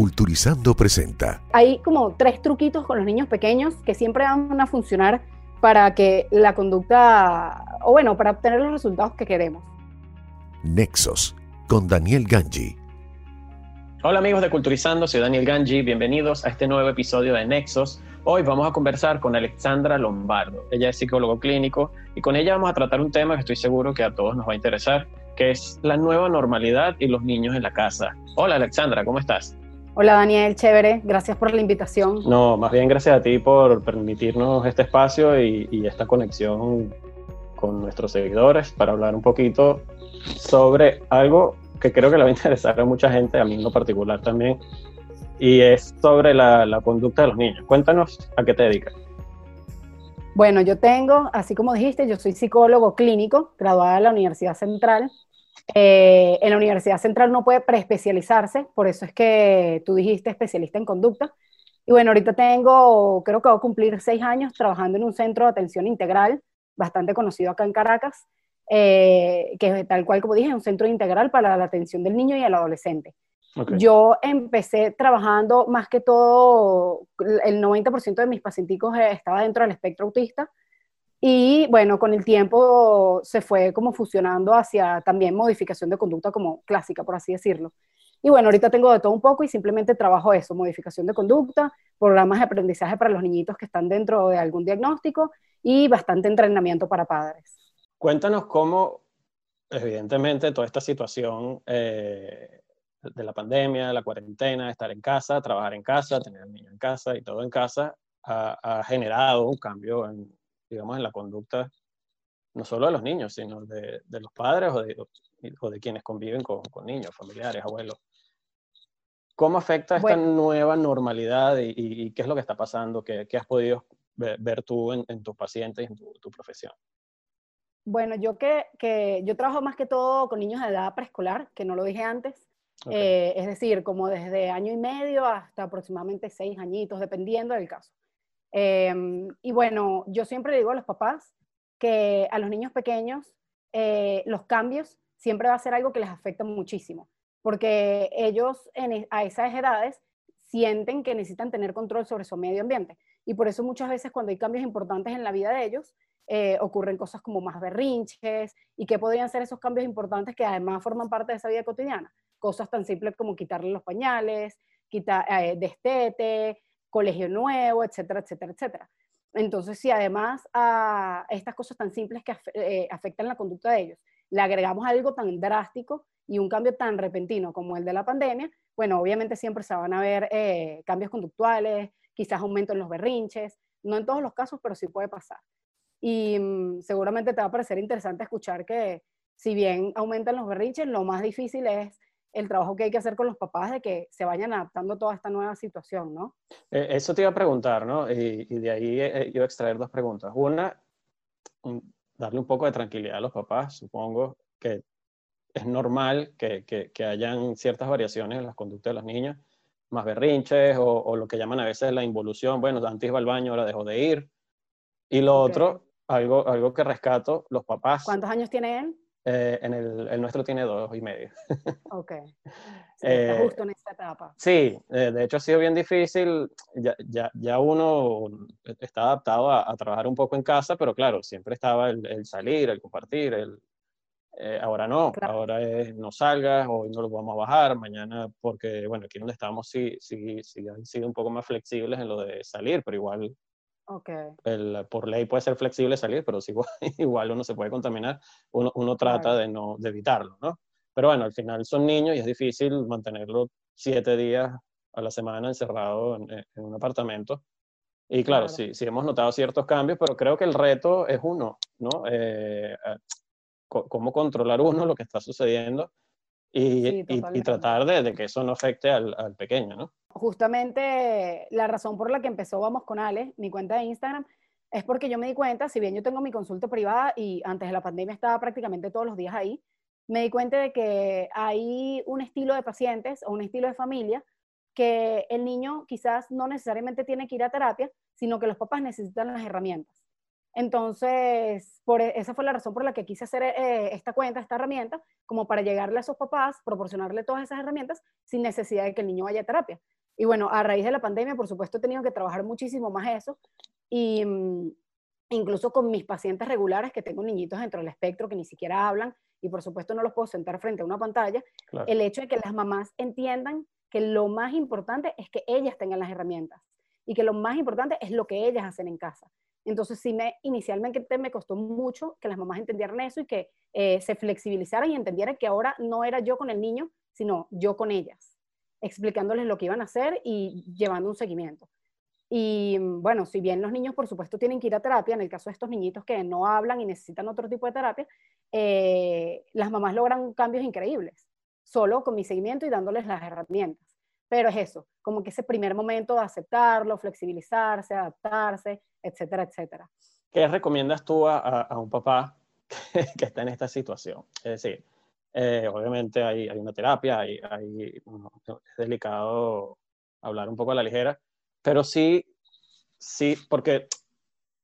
Culturizando presenta. Hay como tres truquitos con los niños pequeños que siempre van a funcionar para que la conducta, o bueno, para obtener los resultados que queremos. Nexos, con Daniel Ganji. Hola amigos de Culturizando, soy Daniel Ganji, bienvenidos a este nuevo episodio de Nexos. Hoy vamos a conversar con Alexandra Lombardo. Ella es psicólogo clínico y con ella vamos a tratar un tema que estoy seguro que a todos nos va a interesar, que es la nueva normalidad y los niños en la casa. Hola Alexandra, ¿cómo estás? Hola Daniel, chévere, gracias por la invitación. No, más bien gracias a ti por permitirnos este espacio y, y esta conexión con nuestros seguidores para hablar un poquito sobre algo que creo que le va a interesar a mucha gente, a mí en lo particular también, y es sobre la, la conducta de los niños. Cuéntanos a qué te dedicas. Bueno, yo tengo, así como dijiste, yo soy psicólogo clínico, graduada de la Universidad Central. Eh, en la Universidad Central no puede preespecializarse, por eso es que tú dijiste especialista en conducta. Y bueno, ahorita tengo, creo que voy a cumplir seis años trabajando en un centro de atención integral, bastante conocido acá en Caracas, eh, que tal cual como dije, es un centro integral para la atención del niño y el adolescente. Okay. Yo empecé trabajando más que todo, el 90% de mis pacienticos estaba dentro del espectro autista y bueno, con el tiempo se fue como fusionando hacia también modificación de conducta como clásica, por así decirlo. Y bueno, ahorita tengo de todo un poco y simplemente trabajo eso, modificación de conducta, programas de aprendizaje para los niñitos que están dentro de algún diagnóstico y bastante entrenamiento para padres. Cuéntanos cómo, evidentemente, toda esta situación eh, de la pandemia, la cuarentena, estar en casa, trabajar en casa, tener al niño en casa y todo en casa, ha, ha generado un cambio, en, digamos, en la conducta no solo de los niños, sino de, de los padres o de, o de, quienes conviven con, con, niños, familiares, abuelos. ¿Cómo afecta esta bueno. nueva normalidad y, qué es lo que está pasando? ¿Qué, qué has podido ver, ver tú en, en, tus pacientes y en tu, tu profesión? Bueno, yo que, que, yo trabajo más que todo con niños de edad preescolar, que no lo dije antes. Okay. Eh, es decir, como desde año y medio hasta aproximadamente seis añitos, dependiendo del caso. Eh, y bueno, yo siempre digo a los papás que a los niños pequeños eh, los cambios siempre va a ser algo que les afecta muchísimo, porque ellos en, a esas edades sienten que necesitan tener control sobre su medio ambiente. Y por eso muchas veces cuando hay cambios importantes en la vida de ellos, eh, ocurren cosas como más berrinches y que podrían ser esos cambios importantes que además forman parte de esa vida cotidiana. Cosas tan simples como quitarle los pañales, quitar, eh, destete, colegio nuevo, etcétera, etcétera, etcétera. Entonces, si además a estas cosas tan simples que eh, afectan la conducta de ellos, le agregamos algo tan drástico y un cambio tan repentino como el de la pandemia, bueno, obviamente siempre se van a ver eh, cambios conductuales, quizás aumento en los berrinches, no en todos los casos, pero sí puede pasar. Y mmm, seguramente te va a parecer interesante escuchar que si bien aumentan los berrinches, lo más difícil es el trabajo que hay que hacer con los papás de que se vayan adaptando a toda esta nueva situación, ¿no? Eh, eso te iba a preguntar, ¿no? Y, y de ahí eh, iba a extraer dos preguntas. Una, darle un poco de tranquilidad a los papás. Supongo que es normal que, que, que hayan ciertas variaciones en las conductas de los niños, más berrinches o, o, lo que llaman a veces la involución. Bueno, antes iba al baño, ahora dejó de ir. Y lo okay. otro, algo, algo que rescato, los papás. ¿Cuántos años tiene él? Eh, en el, el, nuestro tiene dos y medio. Ok. Sí, eh, está justo en esta etapa. Sí, eh, de hecho ha sido bien difícil. Ya, ya, ya uno está adaptado a, a, trabajar un poco en casa, pero claro, siempre estaba el, el salir, el compartir. El, eh, ahora no, claro. ahora es no salgas, hoy no lo vamos a bajar, mañana, porque bueno, aquí donde estamos sí, sí, sí han sido un poco más flexibles en lo de salir, pero igual Okay. El, por ley puede ser flexible salir, pero si igual, uno se puede contaminar, uno, uno trata claro. de, no, de evitarlo, ¿no? Pero bueno, al final son niños y es difícil mantenerlo siete días a la semana encerrado en, en un apartamento. Y claro, claro. Sí, sí hemos notado ciertos cambios, pero creo que el reto es uno, ¿no? Eh, cómo controlar uno lo que está sucediendo y, sí, y, y tratar de, de, que eso no afecte al, al pequeño, ¿no? justamente la razón por la que empezó Vamos con Ale, mi cuenta de Instagram, es porque yo me di cuenta, si bien yo tengo mi consulta privada y antes de la pandemia estaba prácticamente todos los días ahí, me di cuenta de que hay un estilo de pacientes o un estilo de familia que el niño quizás no necesariamente tiene que ir a terapia, sino que los papás necesitan las herramientas. Entonces, por, e, esa fue la razón por la que quise hacer eh, esta cuenta, esta herramienta, como para llegarle a esos papás, proporcionarle todas esas herramientas sin necesidad de que el niño vaya a terapia. Y bueno, a raíz de la pandemia, por supuesto, he tenido que trabajar muchísimo más eso. Y mm, incluso con mis pacientes regulares, que tengo niñitos dentro del espectro que ni siquiera hablan, y por supuesto no los puedo sentar frente a una pantalla, el hecho de que las mamás entiendan que lo más importante es que ellas tengan las herramientas y que lo más importante es lo que ellas hacen en casa. Entonces sí me inicialmente me costó mucho que las mamás entendieran eso y que eh, se flexibilizaran y entendieran que ahora no era yo con el niño, sino yo con ellas, explicándoles lo que iban a hacer y llevando un seguimiento. Y bueno, si bien los niños por supuesto tienen que ir a terapia, en el caso de estos niñitos que no hablan y necesitan otro tipo de terapia, eh, las mamás logran cambios increíbles, solo con mi seguimiento y dándoles las herramientas. Pero es eso, como que ese primer momento de aceptarlo, flexibilizarse, adaptarse, etcétera, etcétera. ¿Qué recomiendas tú a, un papá que, está en esta situación? Es decir, eh, obviamente hay, hay, una terapia, hay, hay, es delicado hablar un poco a la ligera, pero sí, sí, porque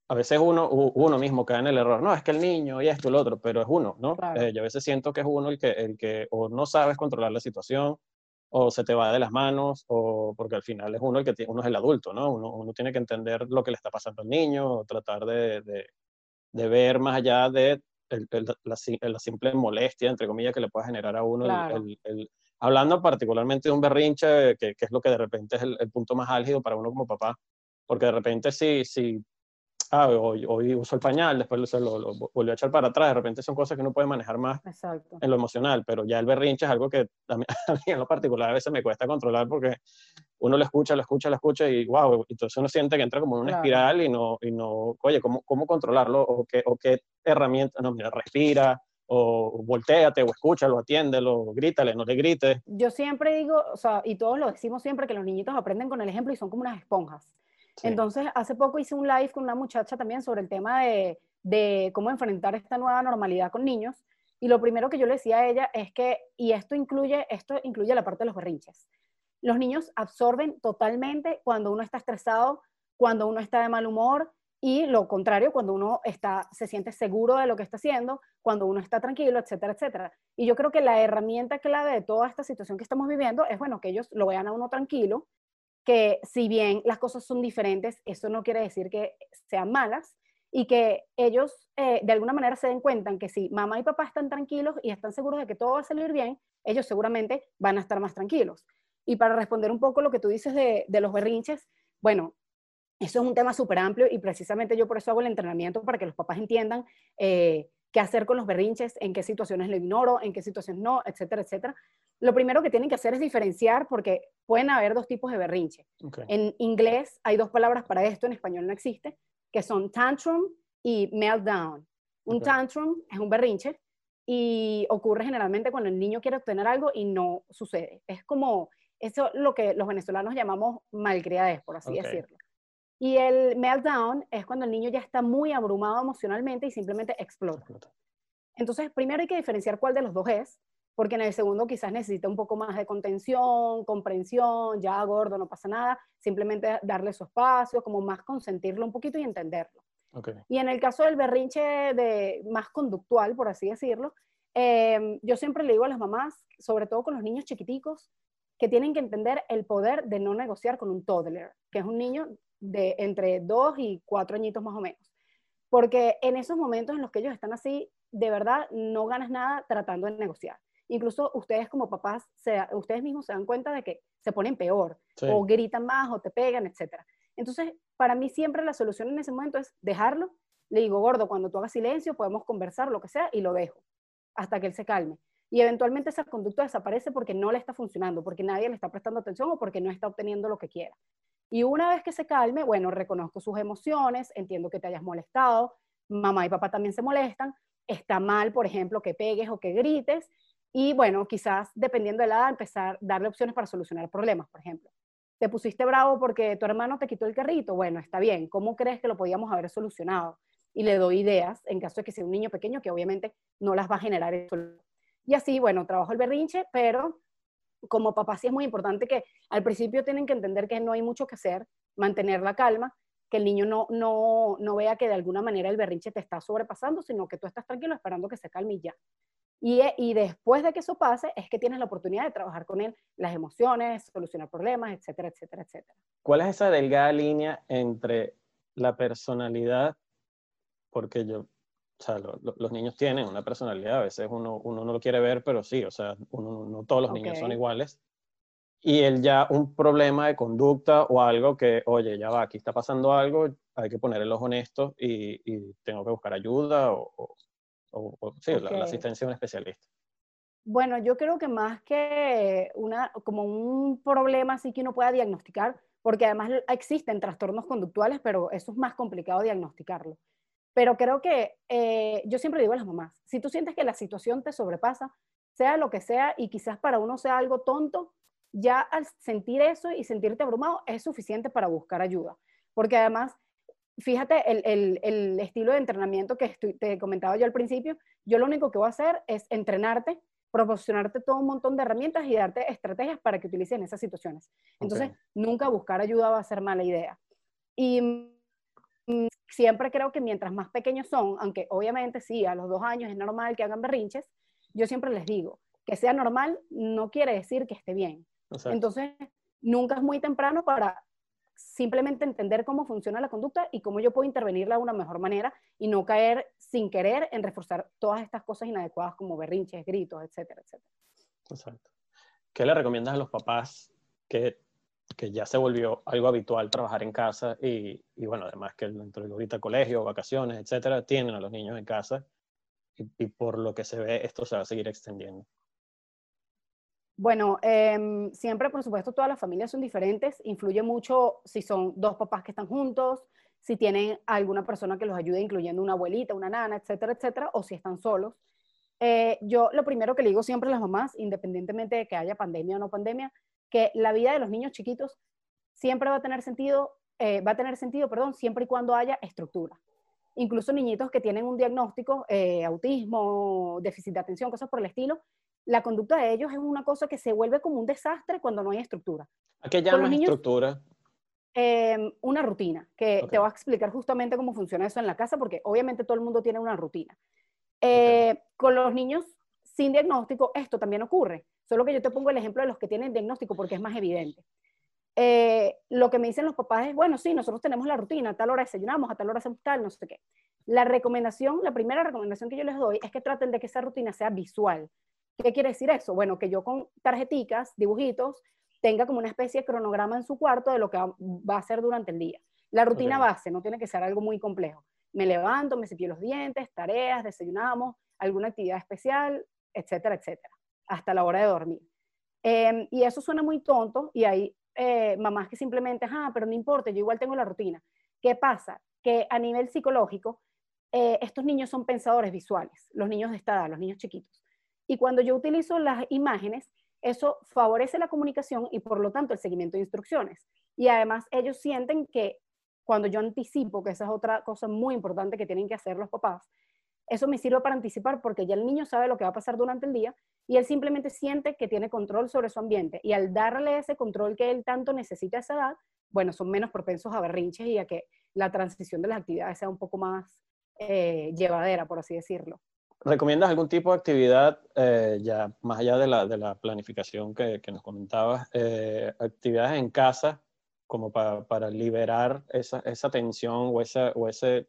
a veces uno, uno mismo cae en el error, no, es que el niño y esto y lo otro, pero es uno, ¿no? Eh, yo a veces siento que es uno el que, el que o no sabes controlar la situación, o se te va de las manos, o porque al final es uno el que uno es el adulto, ¿no? Uno, uno tiene que entender lo que le está pasando al niño, o tratar de, de, de ver más allá de el, la, la, simple molestia, entre comillas, que le pueda generar a uno. El, hablando particularmente de un berrinche, que, que, es lo que de repente es el, punto más álgido para uno como papá, porque de repente si, si ah, hoy, hoy uso el pañal, después lo, lo, lo, volvió a echar para atrás, de repente son cosas que uno puede manejar más en lo emocional, pero ya el berrinche es algo que a mí, en lo particular a veces me cuesta controlar porque uno lo escucha, lo escucha, lo escucha y wow, entonces uno siente que entra como en una espiral y no, y no, oye, ¿cómo, cómo controlarlo? ¿O qué, o qué herramienta? No, mira, respira, o volteate, o escúchalo, atiéndelo, grítale, no le grites. Yo siempre digo, o sea, y todos lo decimos siempre, que los niñitos aprenden con el ejemplo y son como unas esponjas. Entonces, hace poco hice un live con una muchacha también sobre el tema de, de, cómo enfrentar esta nueva normalidad con niños. Y lo primero que yo le decía a ella es que, y esto incluye, esto incluye la parte de los berrinches. Los niños absorben totalmente cuando uno está estresado, cuando uno está de mal humor, y lo contrario, cuando uno está, se siente seguro de lo que está haciendo, cuando uno está tranquilo, etcétera, etcétera. Y yo creo que la herramienta clave de toda esta situación que estamos viviendo es, bueno, que ellos lo vean a uno tranquilo, que si bien las cosas son diferentes, eso no quiere decir que sean malas y que ellos eh, de alguna manera se den cuenta que si mamá y papá están tranquilos y están seguros de que todo va a salir bien, ellos seguramente van a estar más tranquilos. Y para responder un poco lo que tú dices de, los berrinches, bueno, eso es un tema súper amplio y precisamente yo por eso hago el entrenamiento para que los papás entiendan eh, qué hacer con los berrinches, en qué situaciones lo ignoro, en qué situaciones no, etcétera, etcétera. Lo primero que tienen que hacer es diferenciar porque pueden haber dos tipos de berrinche. En inglés hay dos palabras para esto, en español no existe, que son tantrum y meltdown. Un tantrum es un berrinche y ocurre generalmente cuando el niño quiere obtener algo y no sucede. Es como eso lo que los venezolanos llamamos malcriadez, por así decirlo. Y el meltdown es cuando el niño ya está muy abrumado emocionalmente y simplemente explota. Entonces, primero hay que diferenciar cuál de los dos es, porque en el segundo quizás necesita un poco más de contención, comprensión, ya gordo, no pasa nada, simplemente darle su espacio, como más consentirlo un poquito y entenderlo. Y en el caso del berrinche de, más conductual, por así decirlo, em, yo siempre le digo a las mamás, sobre todo con los niños chiquiticos, que tienen que entender el poder de no negociar con un toddler, que es un niño de entre dos y cuatro añitos más o menos. Porque en esos momentos en los que ellos están así, de verdad no ganas nada tratando de negociar incluso ustedes como papás, ustedes mismos se dan cuenta de que se ponen peor, o gritan más, o te pegan, etc. Entonces, para mí siempre la solución en ese momento es dejarlo. Le digo, gordo, cuando tú hagas silencio, podemos conversar, lo que sea, y lo dejo, hasta que él se calme. Y eventualmente esa conducta desaparece porque no le está funcionando, porque nadie le está prestando atención o porque no está obteniendo lo que quiera. Y una vez que se calme, bueno, reconozco sus emociones, entiendo que te hayas molestado, mamá y papá también se molestan, está mal, por ejemplo, que pegues o que grites, y bueno, quizás dependiendo de la edad, empezar a darle opciones para solucionar problemas, por ejemplo. Te pusiste bravo porque tu hermano te quitó el carrito. Bueno, está bien. ¿Cómo crees que lo podíamos haber solucionado? Y le doy ideas en caso de que sea un niño pequeño que obviamente no las va a generar. Y así, bueno, trabajo el berrinche, pero como papá sí es muy importante que al principio tienen que entender que no hay mucho que hacer, mantener la calma que el niño no, no, no vea que de alguna manera el berrinche te está sobrepasando, sino que tú estás tranquilo esperando que se calme y ya. Y, eh, y, después de que eso pase, es que tienes la oportunidad de trabajar con él las emociones, solucionar problemas, etcétera, etcétera, etcétera. ¿Cuál es esa delgada línea entre la personalidad? Porque yo, o sea, los niños tienen una personalidad, a veces uno, uno no lo quiere ver, pero sí, o sea, uno, no todos los niños son iguales. Y él ya un problema de conducta o algo que, oye, ya va, aquí está pasando algo, hay que poner el ojo honesto y, y tengo que buscar ayuda o o, sí, la, asistencia de un especialista? Bueno, yo creo que más que una, como un problema así que uno pueda diagnosticar, porque además existen trastornos conductuales, pero eso es más complicado diagnosticarlo. Pero creo que eh, yo siempre digo a las mamás, si tú sientes que la situación te sobrepasa, sea lo que sea, y quizás para uno sea algo tonto, ya al sentir eso y sentirte abrumado es suficiente para buscar ayuda. Porque además fíjate el, el, estilo de entrenamiento que te comentaba yo al principio, yo lo único que voy a hacer es entrenarte, proporcionarte todo un montón de herramientas y darte estrategias para que utilices en esas situaciones. Entonces, nunca buscar ayuda va a ser mala idea. Y mm, siempre creo que mientras más pequeños son, aunque obviamente sí, a los dos años es normal que hagan berrinches, yo siempre les digo, que sea normal no quiere decir que esté bien. Entonces, nunca es muy temprano para simplemente entender cómo funciona la conducta y cómo yo puedo intervenirla de una mejor manera y no caer sin querer en reforzar todas estas cosas inadecuadas como berrinches, gritos, etcétera, etcétera. Exacto. ¿Qué le recomiendas a los papás que, que ya se volvió algo habitual trabajar en casa y, y bueno, además que dentro de ahorita colegio, vacaciones, etcétera, tienen a los niños en casa y, y por lo que se ve esto se va a seguir extendiendo? Bueno, em, siempre, por supuesto, todas las familias son diferentes. Influye mucho si son dos papás que están juntos, si tienen alguna persona que los ayude, incluyendo una abuelita, una nana, etcétera, etcétera, o si están solos. Eh, yo lo primero que le digo siempre a las mamás, independientemente de que haya pandemia o no pandemia, que la vida de los niños chiquitos siempre va a tener sentido, eh, va a tener sentido, perdón, siempre y cuando haya estructura. Incluso niñitos que tienen un diagnóstico, eh, autismo, déficit de atención, cosas por el estilo, la conducta de ellos es una cosa que se vuelve como un desastre cuando no hay estructura. ¿A qué llamas estructura? Em, una rutina, que te voy a explicar justamente cómo funciona eso en la casa, porque obviamente todo el mundo tiene una rutina. Eh, con los niños sin diagnóstico, esto también ocurre, solo que yo te pongo el ejemplo de los que tienen diagnóstico porque es más evidente. Eh, lo que me dicen los papás es, bueno, sí, nosotros tenemos la rutina, a tal hora desayunamos, a tal hora hacemos tal, no sé qué. La recomendación, la primera recomendación que yo les doy es que traten de que esa rutina sea visual, ¿Qué quiere decir eso? Bueno, que yo con tarjeticas, dibujitos, tenga como una especie de cronograma en su cuarto de lo que va a hacer durante el día. La rutina base, no tiene que ser algo muy complejo. Me levanto, me cepillo los dientes, tareas, desayunamos, alguna actividad especial, etcétera, etcétera, hasta la hora de dormir. Em, y eso suena muy tonto y hay eh, mamás que simplemente, ah, pero no importa, yo igual tengo la rutina. ¿Qué pasa? Que a nivel psicológico, eh, estos niños son pensadores visuales, los niños de esta edad, los niños chiquitos. Y cuando yo utilizo las imágenes, eso favorece la comunicación y por lo tanto el seguimiento de instrucciones. Y además ellos sienten que cuando yo anticipo, que esa es otra cosa muy importante que tienen que hacer los papás, eso me sirve para anticipar porque ya el niño sabe lo que va a pasar durante el día y él simplemente siente que tiene control sobre su ambiente. Y al darle ese control que él tanto necesita a esa edad, bueno, son menos propensos a berrinches y a que la transición de las actividades sea un poco más eh, llevadera, por así decirlo. ¿Recomiendas algún tipo de actividad, eh, ya más allá de la, de la planificación que, que nos comentabas, eh, actividades en casa como para, para liberar esa, esa, tensión o, esa, o ese...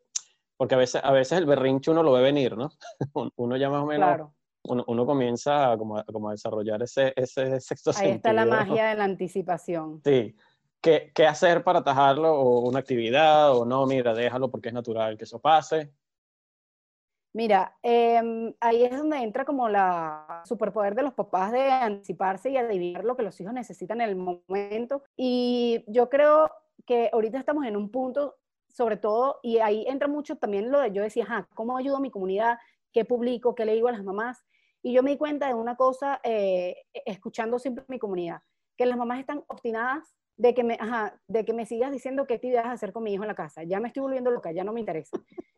Porque a veces, a veces el berrinche uno lo ve venir, ¿no? uno ya más o menos... Uno, uno, comienza a, como, como a desarrollar ese, ese sexto Ahí está la magia de la anticipación. Sí. ¿Qué, ¿Qué hacer para atajarlo? ¿O una actividad? ¿O no? Mira, déjalo porque es natural que eso pase. Mira, em, ahí es donde entra como la superpoder de los papás de anticiparse y adivinar lo que los hijos necesitan en el momento. Y yo creo que ahorita estamos en un punto, sobre todo, y ahí entra mucho también lo de yo decía, ajá, ¿cómo ayudo a mi comunidad? ¿Qué publico? ¿Qué le digo a las mamás? Y yo me di cuenta de una cosa, eh, escuchando siempre mi comunidad, que las mamás están obstinadas de que, me, ajá, de que me sigas diciendo qué actividades hacer con mi hijo en la casa. Ya me estoy volviendo loca, ya no me interesa.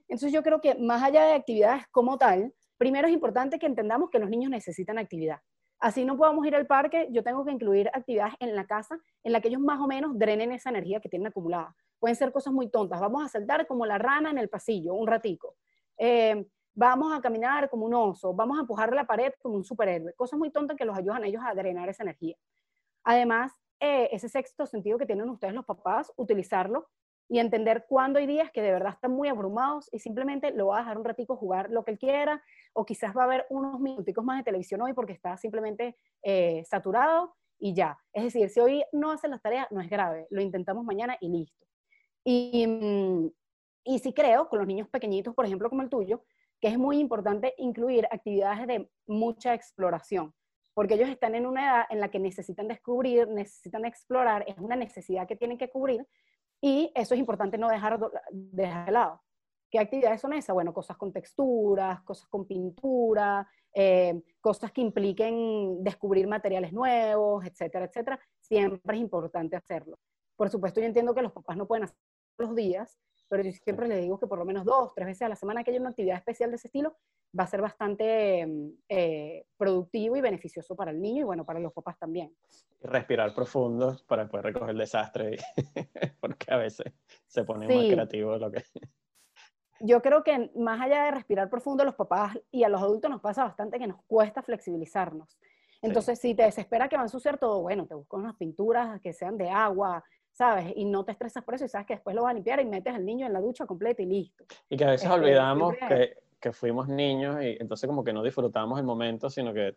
Entonces yo creo que más allá de actividades como tal, primero es importante que entendamos que los niños necesitan actividad. Así no podamos ir al parque, yo tengo que incluir actividades en la casa en la que ellos más o menos drenen esa energía que tienen acumulada. Pueden ser cosas muy tontas. Vamos a saltar como la rana en el pasillo, un ratico. Eh, vamos a caminar como un oso. Vamos a empujar la pared como un superhéroe. Cosas muy tontas que los ayudan a ellos a drenar esa energía. Además, eh, ese sexto sentido que tienen ustedes los papás, utilizarlo y entender cuándo hay días que de verdad están muy abrumados y simplemente lo va a dejar un ratico jugar lo que él quiera o quizás va a haber unos minuticos más de televisión hoy porque está simplemente eh, saturado y ya. Es decir, si hoy no hace las tareas, no es grave, lo intentamos mañana y listo. Y, mm, y sí creo, con los niños pequeñitos, por ejemplo, como el tuyo, que es muy importante incluir actividades de mucha exploración, porque ellos están en una edad en la que necesitan descubrir, necesitan explorar, es una necesidad que tienen que cubrir, y eso es importante no dejar, de lado. ¿Qué actividades son esas? Bueno, cosas con texturas, cosas con pintura, eh, cosas que impliquen descubrir materiales nuevos, etcétera, etcétera. Siempre es importante hacerlo. Por supuesto, yo entiendo que los papás no pueden hacer los días, pero yo siempre les digo que por lo menos dos, tres veces a la semana que haya una actividad especial de ese estilo, va a ser bastante eh, productivo y beneficioso para el niño y bueno, para los papás también. Respirar profundo para poder recoger el desastre, porque a veces se pone más creativo lo que... Yo creo que más allá de respirar profundo, a los papás y a los adultos nos pasa bastante que nos cuesta flexibilizarnos. Entonces, si te desespera que va a ensuciar todo, bueno, te buscas unas pinturas que sean de agua, ¿sabes? Y no te estresas por eso y sabes que después lo vas a limpiar y metes al niño en la ducha completa y listo. Y que a veces este, olvidamos que, que, fuimos niños y entonces como que no disfrutamos el momento, sino que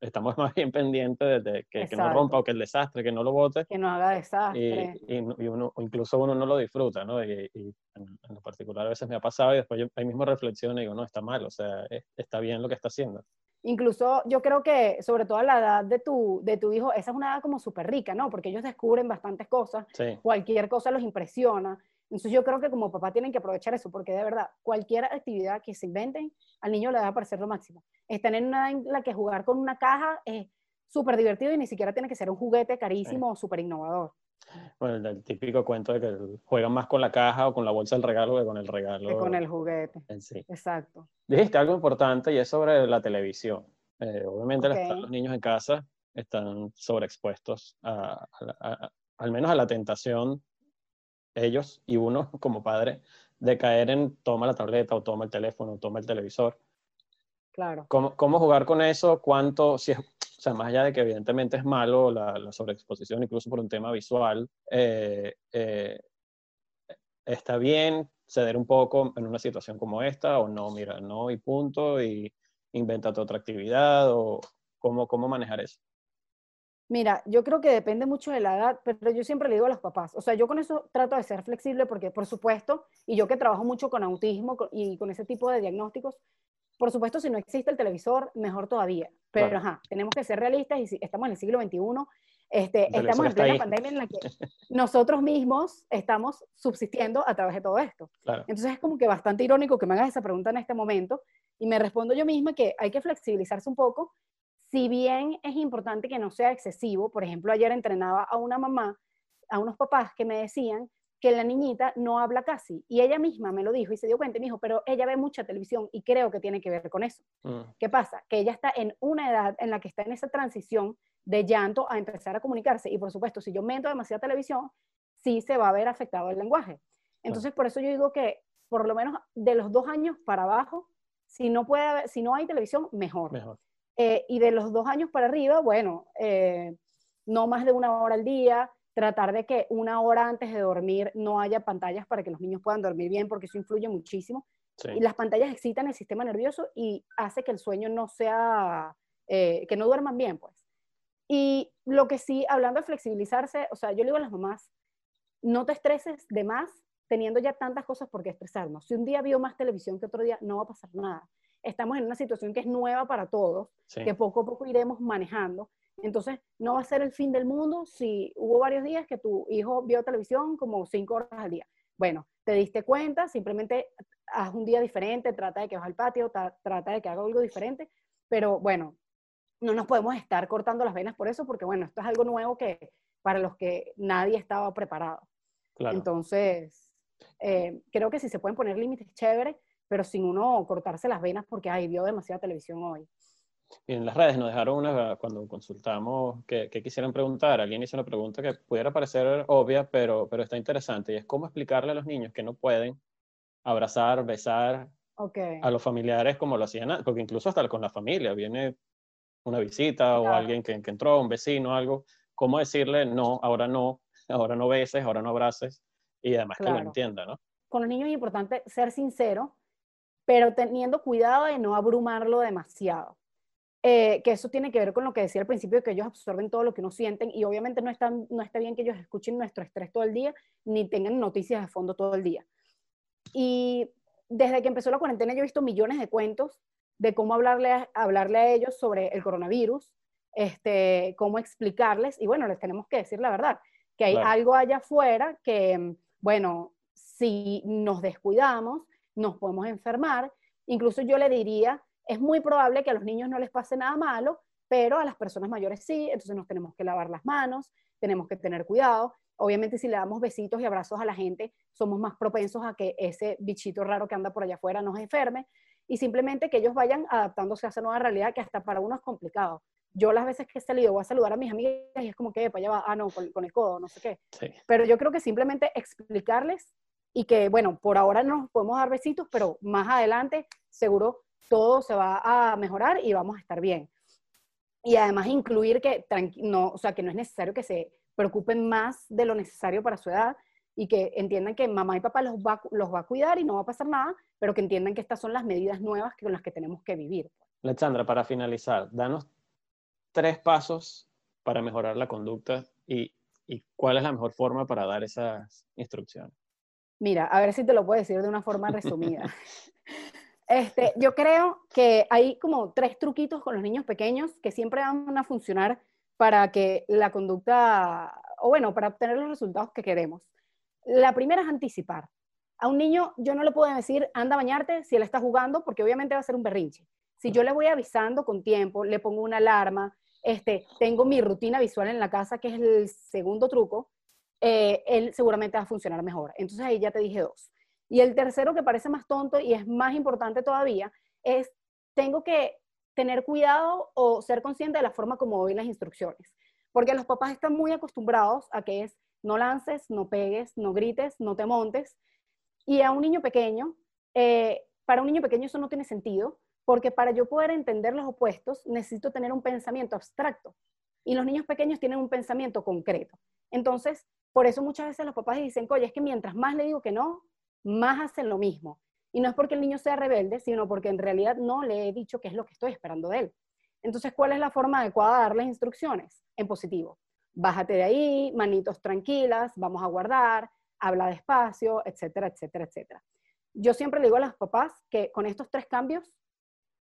estamos más bien pendientes de, que, que, no rompa o que el desastre, que no lo bote. Que no haga desastre. Y, y, uno, incluso uno no lo disfruta, ¿no? Y, en, lo particular a veces me ha pasado y después yo ahí mismo reflexiono y digo, no, está mal, o sea, está bien lo que está haciendo. Incluso yo creo que, sobre todo a la edad de tu, de tu hijo, esa es una edad como súper rica, ¿no? Porque ellos descubren bastantes cosas, cualquier cosa los impresiona. Entonces yo creo que como papá tienen que aprovechar eso, porque de verdad, cualquier actividad que se inventen, al niño le va a parecer lo máximo. Están en una edad en la que jugar con una caja es súper divertido y ni siquiera tiene que ser un juguete carísimo o súper innovador. Bueno, el, típico cuento de que juegan más con la caja o con la bolsa del regalo que con el regalo. Que con el juguete. sí. Exacto. Dijiste algo importante y es sobre la televisión. Eh, obviamente los niños en casa están sobreexpuestos a, al menos a la tentación, ellos y uno como padre, de caer en toma la tableta o toma el teléfono o toma el televisor. Claro. ¿Cómo, cómo jugar con eso? ¿Cuánto, si es, o sea, más allá de que evidentemente es malo la, sobreexposición, incluso por un tema visual, eh, eh, está bien ceder un poco en una situación como esta o no, mira, no y punto, y invéntate otra actividad o cómo, cómo manejar eso. Mira, yo creo que depende mucho de la edad, pero yo siempre le digo a los papás, o sea, yo con eso trato de ser flexible porque, por supuesto, y yo que trabajo mucho con autismo y con ese tipo de diagnósticos, por supuesto, si no existe el televisor, mejor todavía. Pero, ajá, tenemos que ser realistas y si estamos en el siglo XXI, este, estamos en plena pandemia en la que nosotros mismos estamos subsistiendo a través de todo esto. Entonces es como que bastante irónico que me hagas esa pregunta en este momento y me respondo yo misma que hay que flexibilizarse un poco. Si bien es importante que no sea excesivo, por ejemplo, ayer entrenaba a una mamá, a unos papás que me decían que la niñita no habla casi. Y ella misma me lo dijo y se dio cuenta y me dijo, pero ella ve mucha televisión y creo que tiene que ver con eso. Mm. ¿Qué pasa? Que ella está en una edad en la que está en esa transición de llanto a empezar a comunicarse. Y por supuesto, si yo meto demasiada televisión, sí se va a ver afectado el lenguaje. Entonces, por eso yo digo que por lo menos de los dos años para abajo, si no, puede si no hay televisión, mejor. mejor. Eh, y de los dos años para arriba, bueno, eh, no más de una hora al día, tratar de que una hora antes de dormir no haya pantallas para que los niños puedan dormir bien, porque eso influye muchísimo. Y las pantallas excitan el sistema nervioso y hace que el sueño no sea, eh, que no duerman bien, pues. Y lo que sí, hablando de flexibilizarse, o sea, yo le digo a las mamás, no te estreses de más teniendo ya tantas cosas por qué estresarnos. Si un día vio más televisión que otro día, no va a pasar nada. Estamos en una situación que es nueva para todos, que poco a poco iremos manejando entonces, no va a ser el fin del mundo si hubo varios días que tu hijo vio televisión como cinco horas al día. Bueno, te diste cuenta, simplemente haz un día diferente, trata de que vas al patio, trata de que haga algo diferente, pero bueno, no nos podemos estar cortando las venas por eso, porque bueno, esto es algo nuevo que para los que nadie estaba preparado. Entonces, eh, creo que si se pueden poner límites, chévere, pero sin uno cortarse las venas porque, ay, vio demasiada televisión hoy. En las redes nos dejaron una, cuando consultamos que, quisieran preguntar, alguien hizo una pregunta que pudiera parecer obvia, pero, pero está interesante, y es cómo explicarle a los niños que no pueden abrazar, besar a los familiares como lo hacían antes, porque incluso hasta con la familia, viene una visita o alguien que, que, entró, un vecino, algo, cómo decirle no, ahora no, ahora no beses, ahora no abraces, y además que lo entienda, ¿no? Con los niños es importante ser sincero, pero teniendo cuidado de no abrumarlo demasiado. Eh, que eso tiene que ver con lo que decía al principio, que ellos absorben todo lo que uno sienten y obviamente no, están, no está bien que ellos escuchen nuestro estrés todo el día ni tengan noticias de fondo todo el día. Y desde que empezó la cuarentena yo he visto millones de cuentos de cómo hablarle a, hablarle a ellos sobre el coronavirus, este, cómo explicarles y bueno, les tenemos que decir la verdad, que hay algo allá afuera que, bueno, si nos descuidamos, nos podemos enfermar. Incluso yo le diría, es muy probable que a los niños no les pase nada malo, pero a las personas mayores sí, entonces nos tenemos que lavar las manos, tenemos que tener cuidado. Obviamente si le damos besitos y abrazos a la gente, somos más propensos a que ese bichito raro que anda por allá afuera nos enferme y simplemente que ellos vayan adaptándose a esa nueva realidad que hasta para uno es complicado yo las veces que he salido voy a saludar a mis amigas y es como que, para allá va, ah, no, con, el codo, no sé qué. Pero yo creo que simplemente explicarles y que, bueno, por ahora no nos podemos dar besitos, pero más adelante seguro todo se va a mejorar y vamos a estar bien. Y además incluir que, no, o sea, que no es necesario que se preocupen más de lo necesario para su edad y que entiendan que mamá y papá los va, los va a cuidar y no va a pasar nada, pero que entiendan que estas son las medidas nuevas con las que tenemos que vivir. Alexandra, para finalizar, danos tres pasos para mejorar la conducta y, cuál es la mejor forma para dar esas instrucciones? Mira, a ver si te lo puedo decir de una forma resumida. este, yo creo que hay como tres truquitos con los niños pequeños que siempre van a funcionar para que la conducta, o bueno, para obtener los resultados que queremos. La primera es anticipar. A un niño yo no le puedo decir, anda a bañarte si él está jugando, porque obviamente va a ser un berrinche. Si yo le voy avisando con tiempo, le pongo una alarma, este, tengo mi rutina visual en la casa, que es el segundo truco, eh, él seguramente va a funcionar mejor. Entonces ahí ya te dije dos. Y el tercero que parece más tonto y es más importante todavía es, tengo que tener cuidado o ser consciente de la forma como doy las instrucciones. Porque los papás están muy acostumbrados a que es no lances, no pegues, no grites, no te montes. Y a un niño pequeño, eh, para un niño pequeño eso no tiene sentido, porque para yo poder entender los opuestos necesito tener un pensamiento abstracto y los niños pequeños tienen un pensamiento concreto. Entonces, por eso muchas veces los papás dicen, oye, es que mientras más le digo que no, más hacen lo mismo. Y no es porque el niño sea rebelde, sino porque en realidad no le he dicho qué es lo que estoy esperando de él. Entonces, ¿cuál es la forma adecuada de darles instrucciones? En positivo. Bájate de ahí, manitos tranquilas, vamos a guardar, habla despacio, etcétera, etcétera, etcétera. Yo siempre le digo a los papás que con estos tres cambios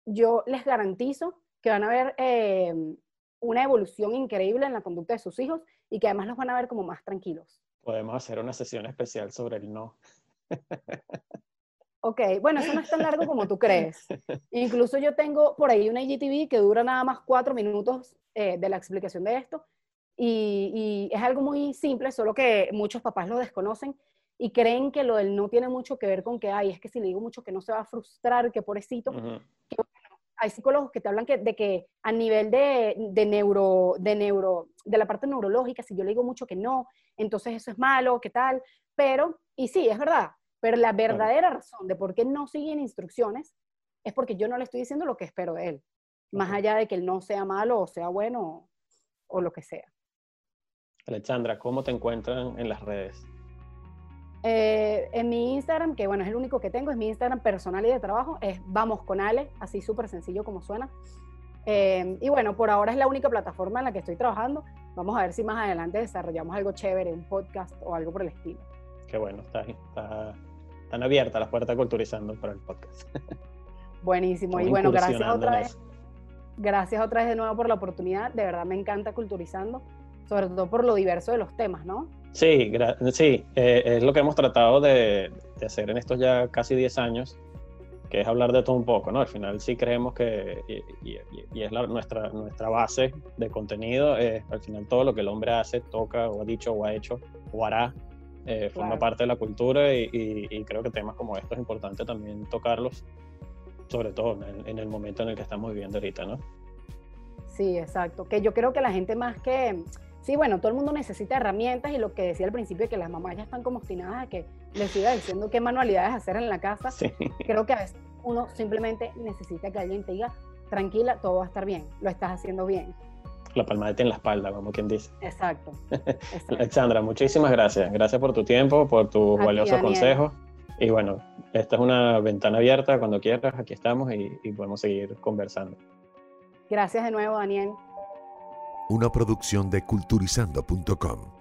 yo les garantizo que van a ver eh, una evolución increíble en la conducta de sus hijos y que además los van a ver como más tranquilos. Podemos hacer una sesión especial sobre el no. Ok, bueno, eso no es tan largo como tú crees. Incluso yo tengo por ahí una IGTV que dura nada más cuatro minutos eh, de la explicación de esto y, y, es algo muy simple, solo que muchos papás lo desconocen y creen que lo del no tiene mucho que ver con que, ay, es que si le digo mucho que no se va a frustrar, que pobrecito. hay psicólogos que te hablan que, de que a nivel de, de, neuro, de neuro, de la parte neurológica, si yo le digo mucho que no, entonces eso es malo, ¿qué tal? Pero, y sí, es verdad, pero la verdadera razón de por qué no siguen instrucciones es porque yo no le estoy diciendo lo que espero de él, más allá de que él no sea malo o sea bueno o, lo que sea. Alexandra, ¿cómo te encuentran en las redes? Eh, en mi Instagram, que bueno, es el único que tengo, es mi Instagram personal y de trabajo, es Vamos con Ale, así súper sencillo como suena. Eh, y bueno, por ahora es la única plataforma en la que estoy trabajando. Vamos a ver si más adelante desarrollamos algo chévere, un podcast o algo por el estilo. Qué bueno, está, está, están abiertas las puertas culturizando para el podcast. Buenísimo, y bueno, gracias otra vez. Gracias otra vez de nuevo por la oportunidad. De verdad me encanta culturizando, sobre todo por lo diverso de los temas, ¿no? Sí, sí eh, es lo que hemos tratado de, hacer en estos ya casi 10 años, que es hablar de todo un poco, ¿no? Al final sí creemos que, y, es nuestra, nuestra base de contenido, es al final todo lo que el hombre hace, toca o ha dicho o ha hecho o hará, eh, forma parte de la cultura y, creo que temas como estos es importante también tocarlos, sobre todo en el, en el momento en el que estamos viviendo ahorita, ¿no? Sí, exacto. Que yo creo que la gente más que, sí, bueno, todo el mundo necesita herramientas y lo que decía al principio, que las mamás ya están como obstinadas a que les siga diciendo qué manualidades hacer en la casa. Sí. Creo que a veces uno simplemente necesita que alguien te diga, tranquila, todo va a estar bien, lo estás haciendo bien. La palmadita en la espalda, como quien dice. Exacto. exacto. Alexandra, muchísimas gracias. Gracias por tu tiempo, por tus A ti, valiosos consejos. Y bueno, esta es una ventana abierta. Cuando quieras, aquí estamos y, y podemos seguir conversando. Gracias de nuevo, Daniel. Una producción de culturizando.com.